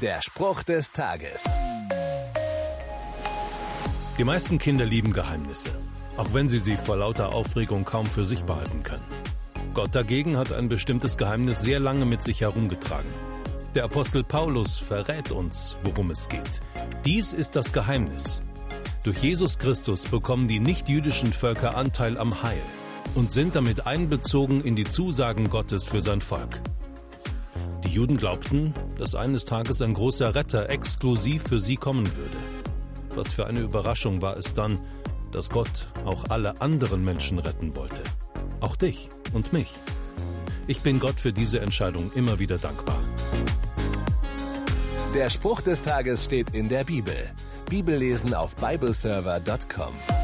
Der Spruch des Tages. Die meisten Kinder lieben Geheimnisse, auch wenn sie sie vor lauter Aufregung kaum für sich behalten können. Gott dagegen hat ein bestimmtes Geheimnis sehr lange mit sich herumgetragen. Der Apostel Paulus verrät uns, worum es geht. Dies ist das Geheimnis. Durch Jesus Christus bekommen die nichtjüdischen Völker Anteil am Heil und sind damit einbezogen in die Zusagen Gottes für sein Volk. Die Juden glaubten, dass eines Tages ein großer Retter exklusiv für sie kommen würde. Was für eine Überraschung war es dann, dass Gott auch alle anderen Menschen retten wollte. Auch dich und mich. Ich bin Gott für diese Entscheidung immer wieder dankbar. Der Spruch des Tages steht in der Bibel. Bibellesen auf bibleserver.com.